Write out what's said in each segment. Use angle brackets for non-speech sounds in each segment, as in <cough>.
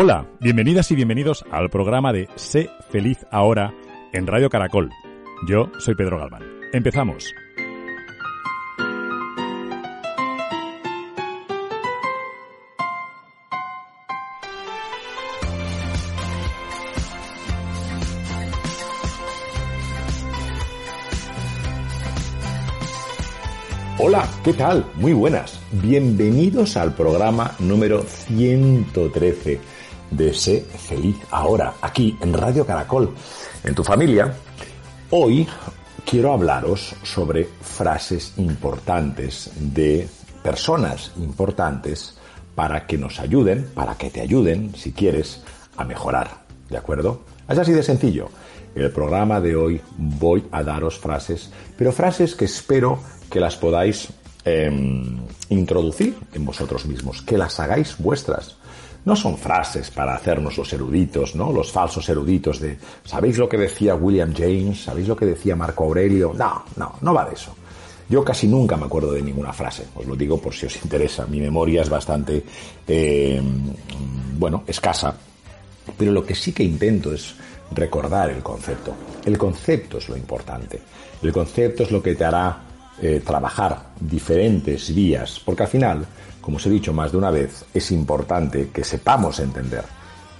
Hola, bienvenidas y bienvenidos al programa de Sé feliz ahora en Radio Caracol. Yo soy Pedro Galván. Empezamos. Hola, ¿qué tal? Muy buenas. Bienvenidos al programa número 113 de Sé Feliz Ahora, aquí en Radio Caracol, en tu familia. Hoy quiero hablaros sobre frases importantes de personas importantes para que nos ayuden, para que te ayuden, si quieres, a mejorar. ¿De acuerdo? Es así de sencillo. En el programa de hoy voy a daros frases, pero frases que espero que las podáis em, introducir en vosotros mismos, que las hagáis vuestras. No son frases para hacernos los eruditos, ¿no? Los falsos eruditos de ¿sabéis lo que decía William James? ¿Sabéis lo que decía Marco Aurelio? No, no, no va de eso. Yo casi nunca me acuerdo de ninguna frase, os lo digo por si os interesa. Mi memoria es bastante, em, bueno, escasa. Pero lo que sí que intento es recordar el concepto. El concepto es lo importante. El concepto es lo que te hará eh, trabajar diferentes vías, porque al final, como os he dicho más de una vez, es importante que sepamos entender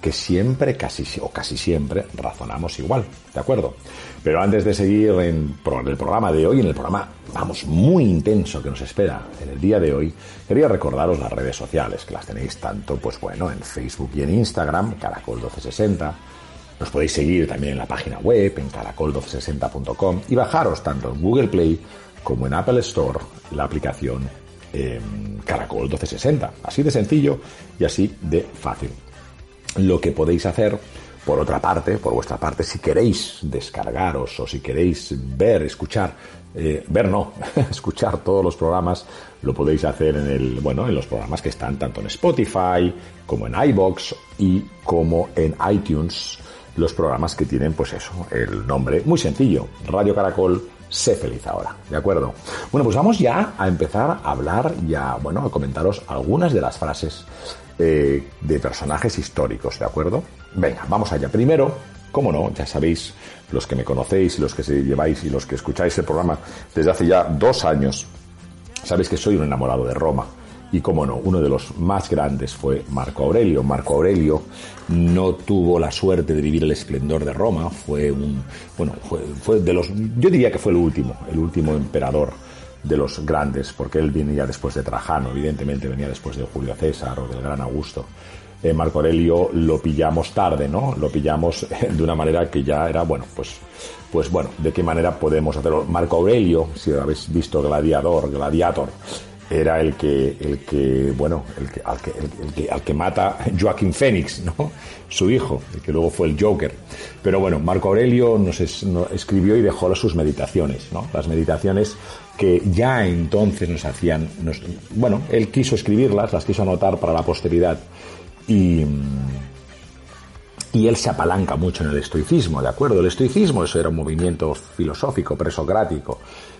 que siempre, casi o casi siempre, razonamos igual, ¿de acuerdo? Pero antes de seguir en el programa de hoy, en el programa, vamos, muy intenso que nos espera en el día de hoy, quería recordaros las redes sociales, que las tenéis tanto, pues bueno, en Facebook y en Instagram, Caracol 1260, nos podéis seguir también en la página web, en caracol1260.com y bajaros tanto en Google Play como en Apple Store la aplicación eh, Caracol 1260. Así de sencillo y así de fácil. Lo que podéis hacer, por otra parte, por vuestra parte, si queréis descargaros o si queréis ver, escuchar, eh, ver no, <laughs> escuchar todos los programas, lo podéis hacer en el, bueno, en los programas que están tanto en Spotify como en iBox y como en iTunes, los programas que tienen, pues eso, el nombre muy sencillo, Radio Caracol sé feliz ahora, ¿de acuerdo? Bueno, pues vamos ya a empezar a hablar y a, bueno, a comentaros algunas de las frases eh, de personajes históricos, ¿de acuerdo? Venga, vamos allá. Primero, cómo no, ya sabéis, los que me conocéis los que se lleváis y los que escucháis el programa desde hace ya dos años, sabéis que soy un enamorado de Roma. Y cómo no, uno de los más grandes fue Marco Aurelio. Marco Aurelio no tuvo la suerte de vivir el esplendor de Roma, fue un, bueno, fue, de los, yo diría que fue el último, el último emperador de los grandes, porque él venía después de Trajano, evidentemente venía después de Julio César o del gran Augusto. Eh, Marco Aurelio lo pillamos tarde, ¿no? Lo pillamos <laughs> de una manera que ya era, bueno, pues, pues bueno, ¿de qué manera podemos hacerlo? Marco Aurelio, si habéis visto Gladiador, Gladiator, era el que, el que bueno, el que, al, que, el, que, al que mata Joaquín Phoenix, ¿no? <laughs> Su hijo, el que luego fue el Joker. Pero bueno, Marco Aurelio nos, nos escribió y dejó sus meditaciones, ¿no? Las meditaciones que ya entonces nos hacían, nos, bueno, él quiso escribirlas, las quiso anotar para la posteridad y, y él se apalanca mucho en el estoicismo, ¿de acuerdo? El estoicismo, eso era un movimiento filosófico, presocrático,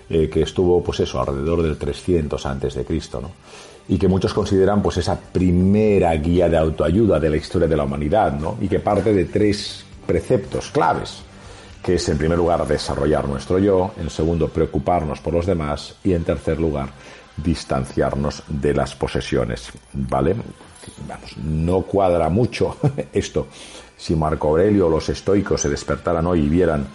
eh, que estuvo, pues eso, alrededor del 300 antes de Cristo, ¿no? Y que muchos consideran, pues, esa primera guía de autoayuda de la historia de la humanidad, ¿no? Y que parte de tres preceptos claves, que es, en primer lugar, desarrollar nuestro yo, en segundo, preocuparnos por los demás, y en tercer lugar, distanciarnos de las posesiones, ¿vale? Vamos, no cuadra mucho <laughs> esto. Si Marco Aurelio o los estoicos se despertaran hoy y vieran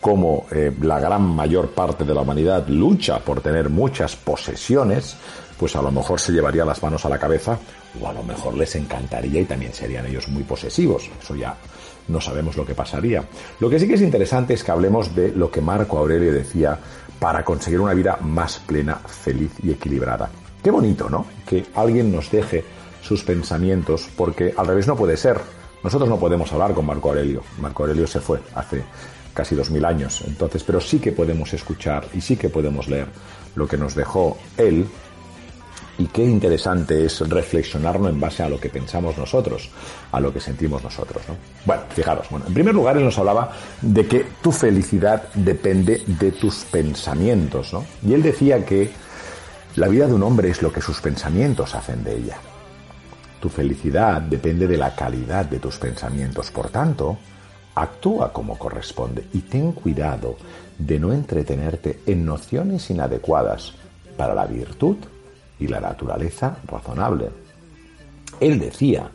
cómo eh, la gran mayor parte de la humanidad lucha por tener muchas posesiones, pues a lo mejor se llevaría las manos a la cabeza o a lo mejor les encantaría y también serían ellos muy posesivos. Eso ya no sabemos lo que pasaría. Lo que sí que es interesante es que hablemos de lo que Marco Aurelio decía para conseguir una vida más plena, feliz y equilibrada. Qué bonito, ¿no? Que alguien nos deje sus pensamientos, porque al revés no puede ser. Nosotros no podemos hablar con Marco Aurelio. Marco Aurelio se fue hace casi dos mil años, entonces, pero sí que podemos escuchar y sí que podemos leer lo que nos dejó él y qué interesante es reflexionarlo en base a lo que pensamos nosotros, a lo que sentimos nosotros. ¿no? Bueno, fijaros, bueno, en primer lugar él nos hablaba de que tu felicidad depende de tus pensamientos, ¿no? Y él decía que la vida de un hombre es lo que sus pensamientos hacen de ella. Tu felicidad depende de la calidad de tus pensamientos, por tanto, actúa como corresponde y ten cuidado de no entretenerte en nociones inadecuadas para la virtud y la naturaleza razonable. Él decía,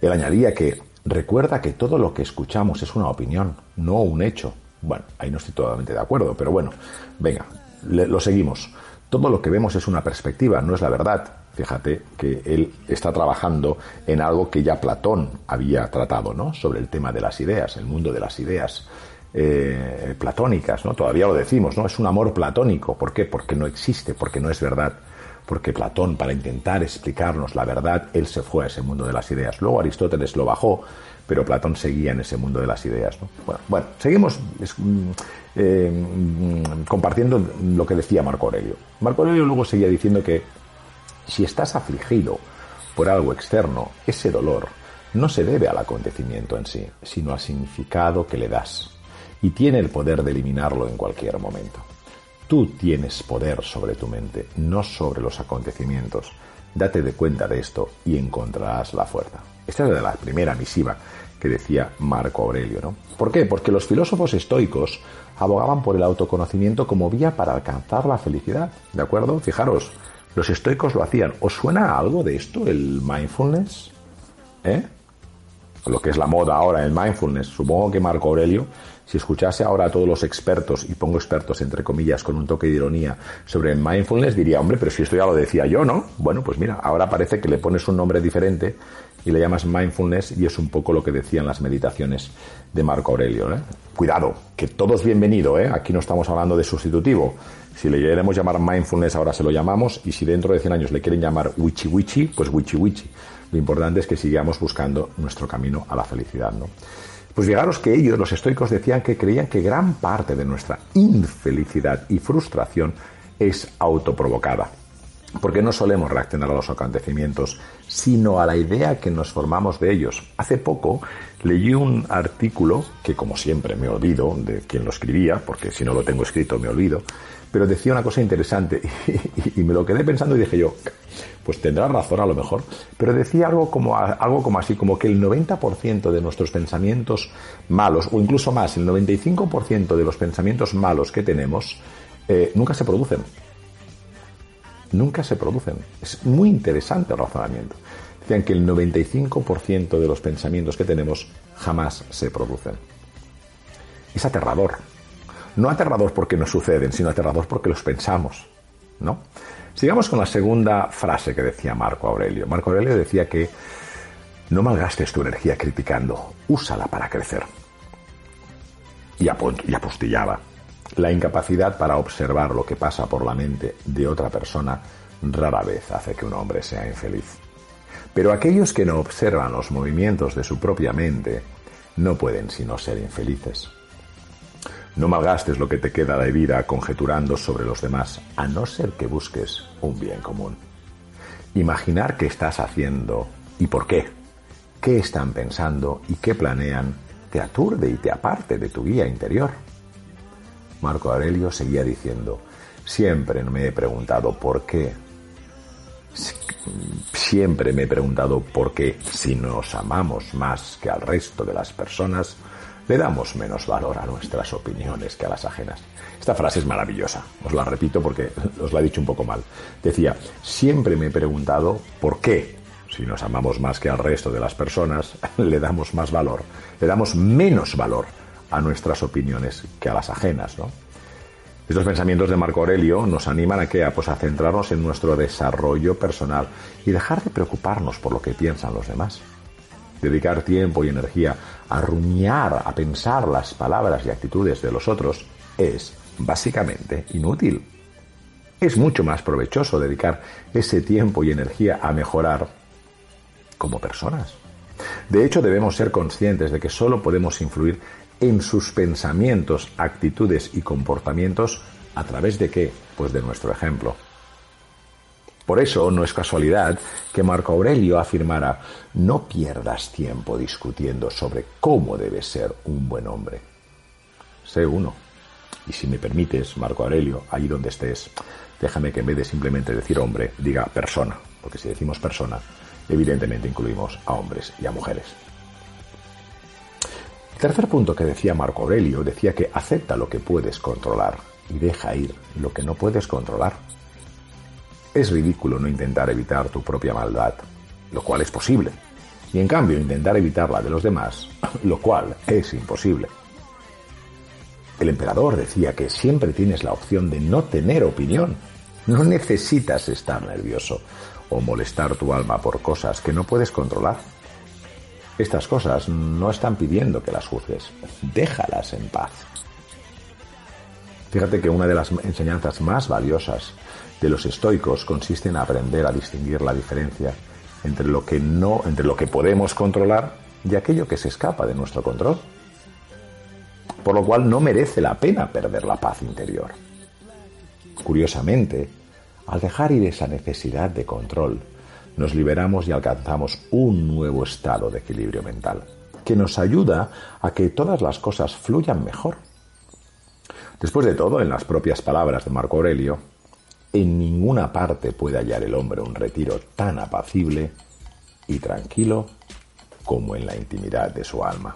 él añadía que recuerda que todo lo que escuchamos es una opinión, no un hecho. Bueno, ahí no estoy totalmente de acuerdo, pero bueno, venga, lo seguimos. Todo lo que vemos es una perspectiva, no es la verdad. Fíjate que él está trabajando en algo que ya Platón había tratado, ¿no? Sobre el tema de las ideas, el mundo de las ideas eh, platónicas, ¿no? Todavía lo decimos, ¿no? Es un amor platónico. ¿Por qué? Porque no existe, porque no es verdad porque Platón, para intentar explicarnos la verdad, él se fue a ese mundo de las ideas. Luego Aristóteles lo bajó, pero Platón seguía en ese mundo de las ideas. Bueno, seguimos mm, eh, mm, compartiendo lo que decía Marco Aurelio. Marco Aurelio luego seguía diciendo que si estás afligido por algo externo, ese dolor no se debe al acontecimiento en sí, sino al significado que le das, y tiene el poder de eliminarlo en cualquier momento. Tú tienes poder sobre tu mente, no sobre los acontecimientos. Date de cuenta de esto y encontrarás la fuerza. Esta es la primera misiva que decía Marco Aurelio, ¿no? ¿Por qué? Porque los filósofos estoicos abogaban por el autoconocimiento como vía para alcanzar la felicidad, ¿de acuerdo? Fijaros, los estoicos lo hacían. ¿Os suena algo de esto, el mindfulness? ¿Eh? Lo que es la moda ahora, el mindfulness. Supongo que Marco Aurelio si escuchase ahora a todos los expertos, y pongo expertos entre comillas con un toque de ironía, sobre el mindfulness, diría, hombre, pero si esto ya lo decía yo, ¿no? Bueno, pues mira, ahora parece que le pones un nombre diferente y le llamas mindfulness y es un poco lo que decían las meditaciones de Marco Aurelio. ¿eh? Cuidado, que todo es bienvenido, ¿eh? aquí no estamos hablando de sustitutivo. Si le queremos llamar mindfulness, ahora se lo llamamos, y si dentro de 100 años le quieren llamar wichi wichi, pues wichi wichi. Lo importante es que sigamos buscando nuestro camino a la felicidad, ¿no? Pues llegaros que ellos, los estoicos, decían que creían que gran parte de nuestra infelicidad y frustración es autoprovocada. Porque no solemos reaccionar a los acontecimientos, sino a la idea que nos formamos de ellos. Hace poco leí un artículo, que como siempre me olvido de quien lo escribía, porque si no lo tengo escrito me olvido, pero decía una cosa interesante <laughs> y, me lo quedé pensando y dije yo, pues tendrá razón a lo mejor, pero decía algo como, algo como así, como que el 90% de nuestros pensamientos malos, o incluso más, el 95% de los pensamientos malos que tenemos, eh, nunca se producen. Nunca se producen. Es muy interesante el razonamiento. Decían que el 95% de los pensamientos que tenemos jamás se producen. Es aterrador. No aterrador porque nos suceden, sino aterrador porque los pensamos. ¿No? Sigamos con la segunda frase que decía Marco Aurelio. Marco Aurelio decía que no malgastes tu energía criticando, úsala para crecer. Y, apostillaba. La incapacidad para observar lo que pasa por la mente de otra persona rara vez hace que un hombre sea infeliz. Pero aquellos que no observan los movimientos de su propia mente no pueden sino ser infelices. No malgastes lo que te queda de vida conjeturando sobre los demás, a no ser que busques un bien común. Imaginar qué estás haciendo y por qué, qué están pensando y qué planean, te aturde y te aparte de tu guía interior. Marco Aurelio seguía diciendo, siempre me he preguntado por qué. Siempre me he preguntado por qué si nos amamos más que al resto de las personas, le damos menos valor a nuestras opiniones que a las ajenas. Esta frase es maravillosa, os la repito porque <laughs> os la he dicho un poco mal. Decía, siempre me he preguntado por qué, si nos amamos más que al resto de las personas, <laughs> le damos más valor, le damos menos valor a nuestras opiniones que a las ajenas, ¿no? Estos pensamientos de Marco Aurelio nos animan a que pues a centrarnos en nuestro desarrollo personal y dejar de preocuparnos por lo que piensan los demás. Dedicar tiempo y energía a rumiar, a pensar las palabras y actitudes de los otros es básicamente inútil. Es mucho más provechoso dedicar ese tiempo y energía a mejorar como personas. De hecho, debemos ser conscientes de que solo podemos influir en sus pensamientos, actitudes y comportamientos a través de qué? Pues de nuestro ejemplo. Por eso no es casualidad que Marco Aurelio afirmara, no pierdas tiempo discutiendo sobre cómo debe ser un buen hombre. Sé uno. Y si me permites, Marco Aurelio, ahí donde estés, déjame que en vez de simplemente decir hombre, diga persona, porque si decimos persona, evidentemente incluimos a hombres y a mujeres. Tercer punto que decía Marco Aurelio decía que acepta lo que puedes controlar y deja ir lo que no puedes controlar. Es ridículo no intentar evitar tu propia maldad, lo cual es posible, y en cambio intentar evitar la de los demás, <coughs> lo cual es imposible. El emperador decía que siempre tienes la opción de no tener opinión. No necesitas estar nervioso o molestar tu alma por cosas que no puedes controlar. Estas cosas no están pidiendo que las juzgues. Déjalas en paz. Fíjate que una de las enseñanzas más valiosas de los estoicos consiste en aprender a distinguir la diferencia entre lo que no, entre lo que podemos controlar y aquello que se escapa de nuestro control. Por lo cual no merece la pena perder la paz interior. Curiosamente, al dejar ir esa necesidad de control, nos liberamos y alcanzamos un nuevo estado de equilibrio mental, que nos ayuda a que todas las cosas fluyan mejor. Después de todo, en las propias palabras de Marco Aurelio, en ninguna parte puede hallar el hombre un retiro tan apacible y tranquilo como en la intimidad de su alma.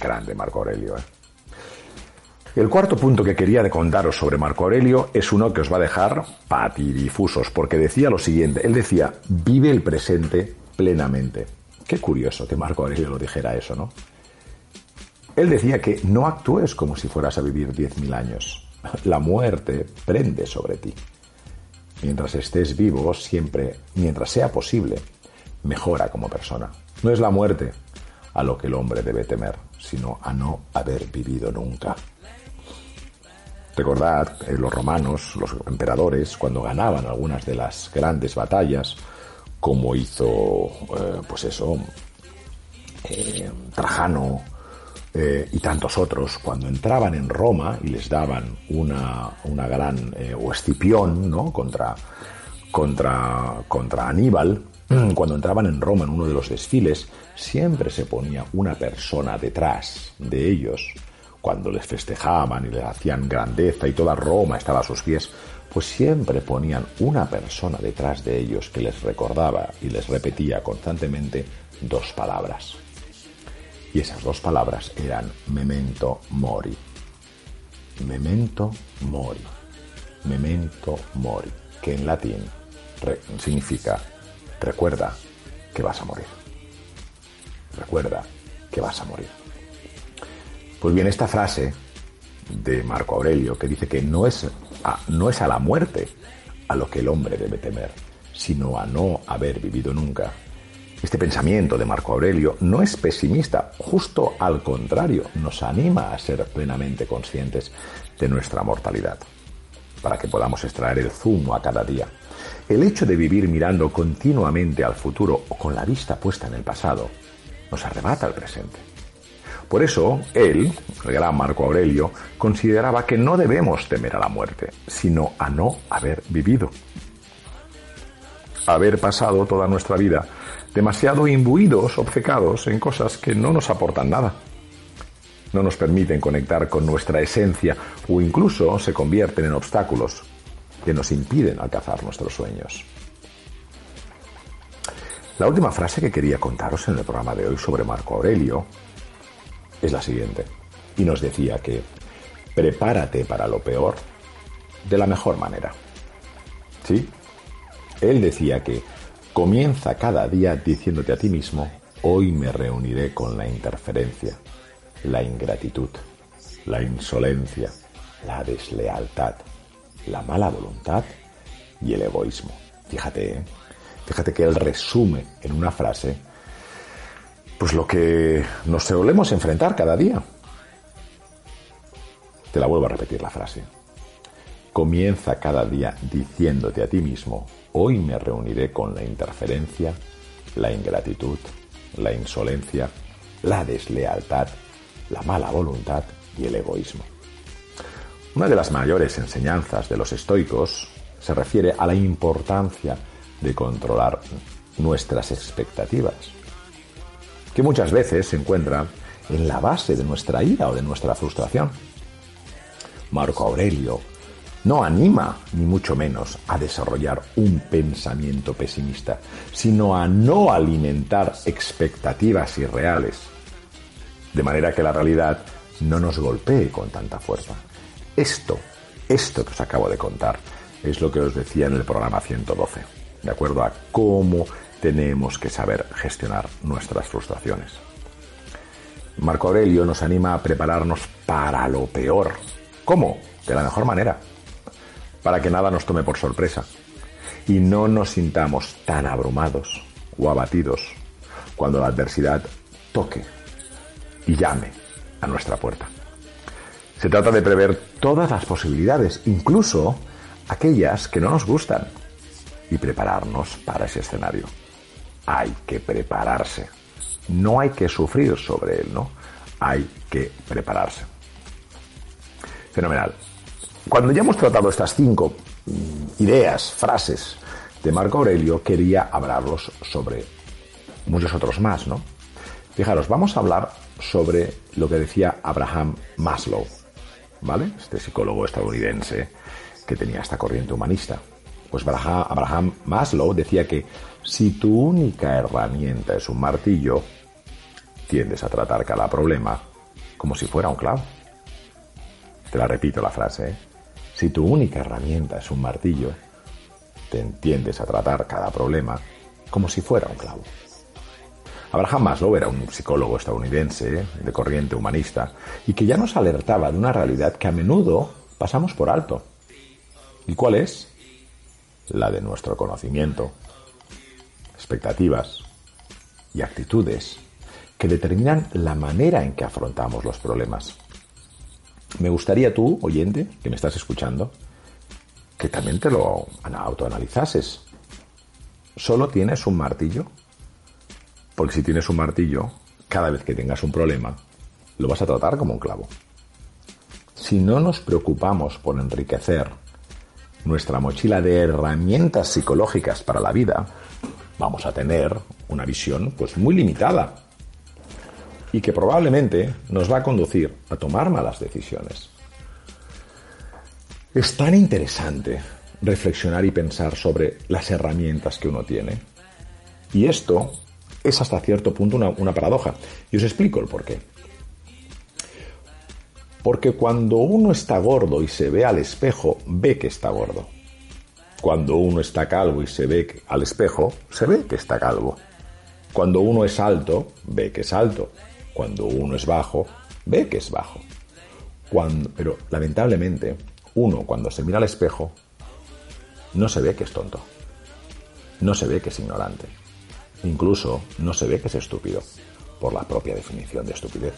Grande Marco Aurelio. ¿eh? El cuarto punto que quería contaros sobre Marco Aurelio es uno que os va a dejar patidifusos, porque decía lo siguiente, él decía, vive el presente plenamente. Qué curioso que Marco Aurelio lo dijera eso, ¿no? Él decía que no actúes como si fueras a vivir 10.000 años, la muerte prende sobre ti. Mientras estés vivo, siempre, mientras sea posible, mejora como persona. No es la muerte a lo que el hombre debe temer, sino a no haber vivido nunca. Recordad, eh, los romanos, los emperadores, cuando ganaban algunas de las grandes batallas, como hizo, eh, pues eso, eh, Trajano, y tantos otros, cuando entraban en Roma y les daban una, una gran, o Escipión, ¿no? Contra, contra, contra Aníbal, <clears throat> cuando entraban en Roma en uno de los desfiles, siempre se ponía una persona detrás de ellos, cuando les festejaban y les hacían grandeza y toda Roma estaba a sus pies, pues siempre ponían una persona detrás de ellos que les recordaba y les repetía constantemente dos palabras. Y esas dos palabras eran memento mori. Memento mori. Memento mori. Que en latín significa recuerda que vas a morir. Recuerda que vas a morir. Pues bien, esta frase de Marco Aurelio que dice que no es a, no es a la muerte a lo que el hombre debe temer, sino a no haber vivido nunca, este pensamiento de Marco Aurelio no es pesimista, justo al contrario, nos anima a ser plenamente conscientes de nuestra mortalidad, para que podamos extraer el zumo a cada día. El hecho de vivir mirando continuamente al futuro o con la vista puesta en el pasado nos arrebata el presente. Por eso, él, el gran Marco Aurelio, consideraba que no debemos temer a la muerte, sino a no haber vivido. Haber pasado toda nuestra vida demasiado imbuidos, obcecados en cosas que no nos aportan nada. No nos permiten conectar con nuestra esencia o incluso se convierten en obstáculos que nos impiden alcanzar nuestros sueños. La última frase que quería contaros en el programa de hoy sobre Marco Aurelio es la siguiente. Y nos decía que prepárate para lo peor de la mejor manera. ¿Sí? Él decía que Comienza cada día diciéndote a ti mismo, hoy me reuniré con la interferencia, la ingratitud, la insolencia, la deslealtad, la mala voluntad y el egoísmo. Fíjate, ¿eh? fíjate que él resume en una frase pues lo que nos solemos enfrentar cada día. Te la vuelvo a repetir la frase. Comienza cada día diciéndote a ti mismo, hoy me reuniré con la interferencia, la ingratitud la insolencia, la deslealtad, la mala voluntad y el egoísmo. Una de las mayores enseñanzas de los estoicos se refiere a la importancia de controlar nuestras expectativas, que muchas veces se encuentran en la base de nuestra ira o de nuestra frustración. Marco Aurelio no anima, ni mucho menos, a desarrollar un pensamiento pesimista, sino a no alimentar expectativas irreales, de manera que la realidad no nos golpee con tanta fuerza. Esto, esto que os acabo de contar, es lo que os decía en el programa 112, de acuerdo a cómo tenemos que saber gestionar nuestras frustraciones. Marco Aurelio nos anima a prepararnos para lo peor. ¿Cómo? De la mejor manera. Para que nada nos tome por sorpresa y no nos sintamos tan abrumados o abatidos cuando la adversidad toque y llame a nuestra puerta. Se trata de prever todas las posibilidades, incluso aquellas que no nos gustan, y prepararnos para ese escenario. Hay que prepararse. No hay que sufrir sobre él, ¿no? Hay que prepararse. Fenomenal. Cuando ya hemos tratado estas cinco mm, ideas, frases de Marco Aurelio, quería hablarlos sobre muchos otros más, ¿no? Fijaros, vamos a hablar sobre lo que decía Abraham Maslow, ¿vale? Este psicólogo estadounidense que tenía esta corriente humanista. Pues Abraham Maslow decía que si tu única herramienta es un martillo, tiendes a tratar cada problema como si fuera un clavo. Te la repito la frase. ¿eh? Si tu única herramienta es un martillo, te entiendes a tratar cada problema como si fuera un clavo. Abraham Maslow era un psicólogo estadounidense ¿eh? de corriente humanista y que ya nos alertaba de una realidad que a menudo pasamos por alto. ¿Y cuál es? La de nuestro conocimiento, expectativas y actitudes que determinan la manera en que afrontamos los problemas. Me gustaría tú, oyente, que me estás escuchando, que también te lo autoanalizases. ¿Solo tienes un martillo? Porque si tienes un martillo, cada vez que tengas un problema, lo vas a tratar como un clavo. Si no nos preocupamos por enriquecer nuestra mochila de herramientas psicológicas para la vida, vamos a tener una visión pues muy limitada y que probablemente nos va a conducir a tomar malas decisiones. Es tan interesante reflexionar y pensar sobre las herramientas que uno tiene. Y esto es hasta cierto punto una, una paradoja. Y os explico el porqué. Porque cuando uno está gordo y se ve al espejo, ve que está gordo. Cuando uno está calvo y se ve al espejo, se ve que está calvo. Cuando uno es alto, ve que es alto. Cuando uno es bajo, ve que es bajo. Cuando, pero lamentablemente, uno cuando se mira al espejo, no se ve que es tonto. No se ve que es ignorante. Incluso no se ve que es estúpido, por la propia definición de estupidez.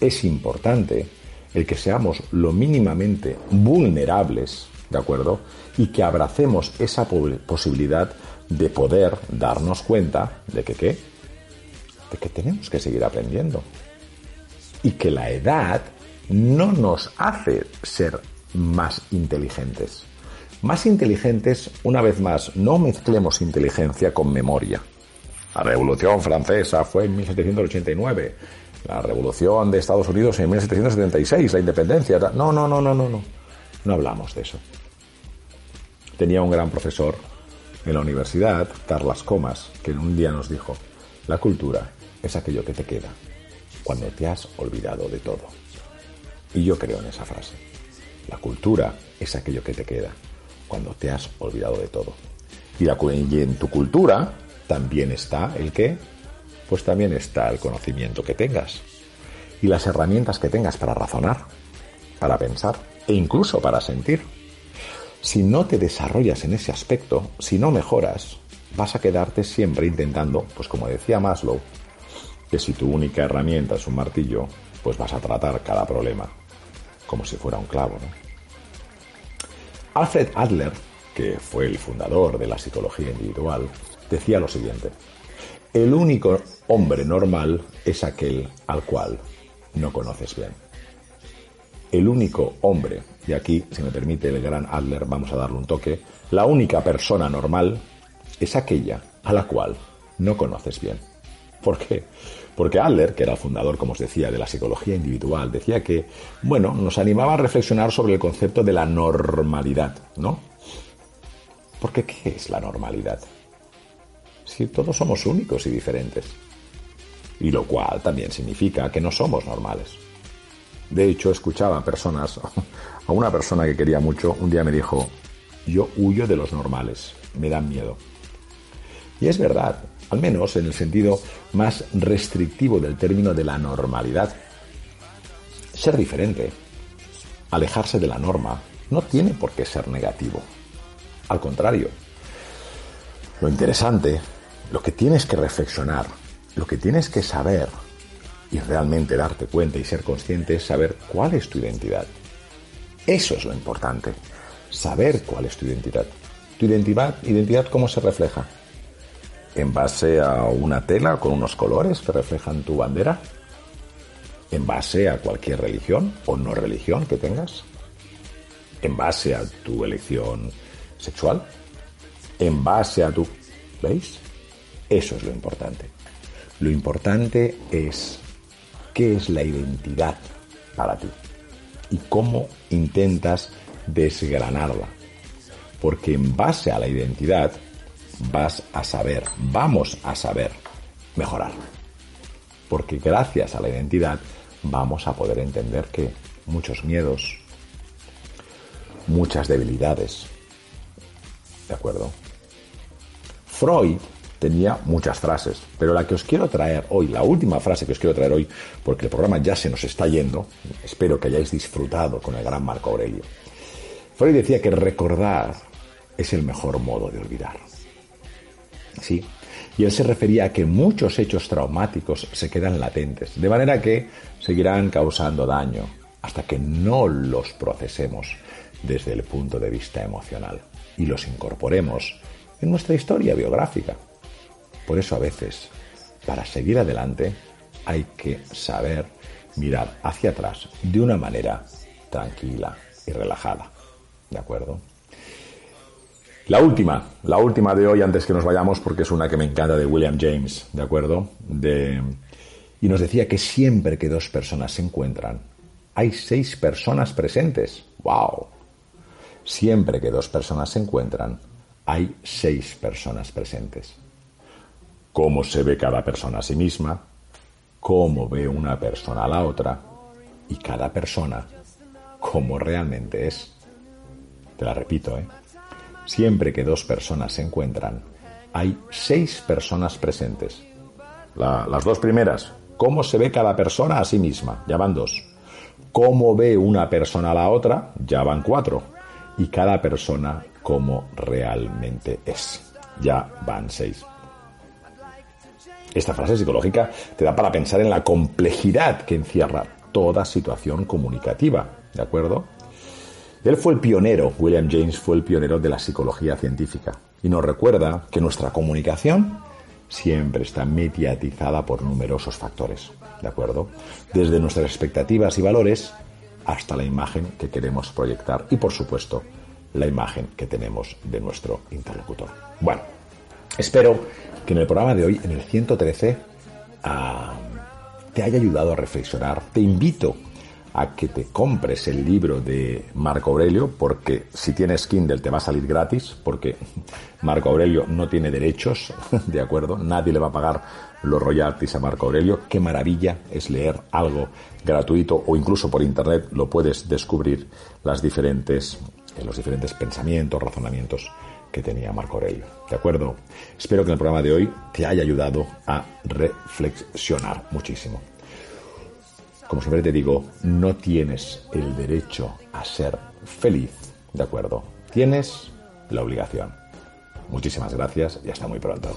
Es importante el que seamos lo mínimamente vulnerables, ¿de acuerdo? Y que abracemos esa posibilidad de poder darnos cuenta de que qué, de que tenemos que seguir aprendiendo. Y que la edad no nos hace ser más inteligentes. Más inteligentes, una vez más, no mezclemos inteligencia con memoria. La Revolución Francesa fue en 1789. La Revolución de Estados Unidos en 1776, la independencia. No, no, no, no, no, no. No hablamos de eso. Tenía un gran profesor en la universidad, Carlas Comas, que un día nos dijo, la cultura es aquello que te queda cuando te has olvidado de todo. Y yo creo en esa frase. La cultura es aquello que te queda cuando te has olvidado de todo. Y, la, y en tu cultura también está el qué? Pues también está el conocimiento que tengas. Y las herramientas que tengas para razonar, para pensar e incluso para sentir. Si no te desarrollas en ese aspecto, si no mejoras, vas a quedarte siempre intentando, pues como decía Maslow, que si tu única herramienta es un martillo, pues vas a tratar cada problema como si fuera un clavo. Alfred Adler, que fue el fundador de la psicología individual, decía lo siguiente, El único hombre normal es aquel al cual no conoces bien. El único hombre, y aquí, si me permite el gran Adler, vamos a darle un toque, la única persona normal es aquella a la cual no conoces bien. ¿Por qué? Porque Adler, que era el fundador, como os decía, de la psicología individual, decía que, bueno, nos animaba a reflexionar sobre el concepto de la normalidad, ¿no? Porque ¿qué es la normalidad? Si todos somos únicos y diferentes. Y lo cual también significa que no somos normales. De hecho, escuchaba a personas, <laughs> a una persona que quería mucho, un día me dijo, yo huyo de los normales, me dan miedo. Y es verdad, al menos en el sentido más restrictivo del término de la normalidad. Ser diferente, alejarse de la norma, no tiene por qué ser negativo. Al contrario, lo interesante, lo que tienes que reflexionar, lo que tienes que saber y realmente darte cuenta y ser consciente es saber cuál es tu identidad. Eso es lo importante, saber cuál es tu identidad. Tu identidad, identidad cómo se refleja? En base a una tela con unos colores que reflejan tu bandera, en base a cualquier religión o no religión que tengas, en base a tu elección sexual, en base a tu... ¿Veis? Eso es lo importante. Lo importante es qué es la identidad para ti y cómo intentas desgranarla. Porque en base a la identidad vas a saber, vamos a saber mejorar. Porque gracias a la identidad vamos a poder entender que muchos miedos, muchas debilidades, ¿de acuerdo? Freud tenía muchas frases, pero la que os quiero traer hoy, la última frase que os quiero traer hoy, porque el programa ya se nos está yendo, espero que hayáis disfrutado con el gran Marco Aurelio. Freud decía que recordar es el mejor modo de olvidar. Sí, y él se refería a que muchos hechos traumáticos se quedan latentes, de manera que seguirán causando daño hasta que no los procesemos desde el punto de vista emocional y los incorporemos en nuestra historia biográfica. Por eso a veces, para seguir adelante, hay que saber mirar hacia atrás de una manera tranquila y relajada. ¿De acuerdo? La última, la última de hoy antes que nos vayamos porque es una que me encanta de William James, ¿de acuerdo? De, y nos decía que siempre que dos personas se encuentran, hay seis personas presentes. ¡Wow! Siempre que dos personas se encuentran, hay seis personas presentes. Cómo se ve cada persona a sí misma, cómo ve una persona a la otra y cada persona cómo realmente es. Te la repito, ¿eh? Siempre que dos personas se encuentran, hay seis personas presentes. las dos primeras, cómo se ve cada persona a sí misma, ya van dos. Cómo ve una persona a la otra, ya van cuatro. Y cada persona como realmente es. Ya van seis. Esta frase psicológica te da para pensar en la complejidad que encierra toda situación comunicativa, ¿de acuerdo? Él fue el pionero, William James fue el pionero de la psicología científica y nos recuerda que nuestra comunicación siempre está mediatizada por numerosos factores, ¿de acuerdo? Desde nuestras expectativas y valores hasta la imagen que queremos proyectar y, por supuesto, la imagen que tenemos de nuestro interlocutor. Bueno, espero que en el programa de hoy, en el 113, ah, te haya ayudado a reflexionar. Te invito a que te compres el libro de Marco Aurelio, porque si tienes Kindle te va a salir gratis, porque Marco Aurelio no tiene derechos, <laughs> ¿de acuerdo? Nadie le va a pagar los royalties a Marco Aurelio. Qué maravilla es leer algo gratuito o incluso por internet lo puedes descubrir las diferentes en los diferentes pensamientos, razonamientos que tenía Marco Aurelio. ¿De acuerdo? Espero que el programa de hoy te haya ayudado a reflexionar muchísimo. Como siempre te digo, no tienes el derecho a ser feliz, ¿de acuerdo? Tienes la obligación. Muchísimas gracias y hasta muy pronto.